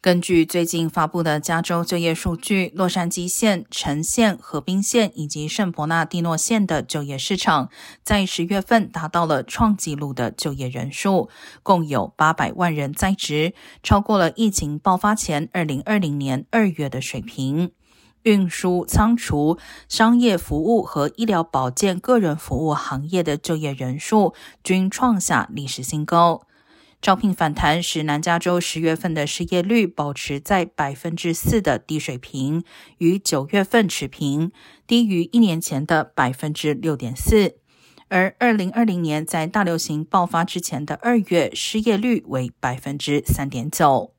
根据最近发布的加州就业数据，洛杉矶县、城县、河滨县以及圣伯纳蒂诺县的就业市场，在十月份达到了创纪录的就业人数，共有八百万人在职，超过了疫情爆发前二零二零年二月的水平。运输、仓储、商业服务和医疗保健个人服务行业的就业人数均创下历史新高。招聘反弹使南加州十月份的失业率保持在百分之四的低水平，与九月份持平，低于一年前的百分之六点四。而二零二零年在大流行爆发之前的二月，失业率为百分之三点九。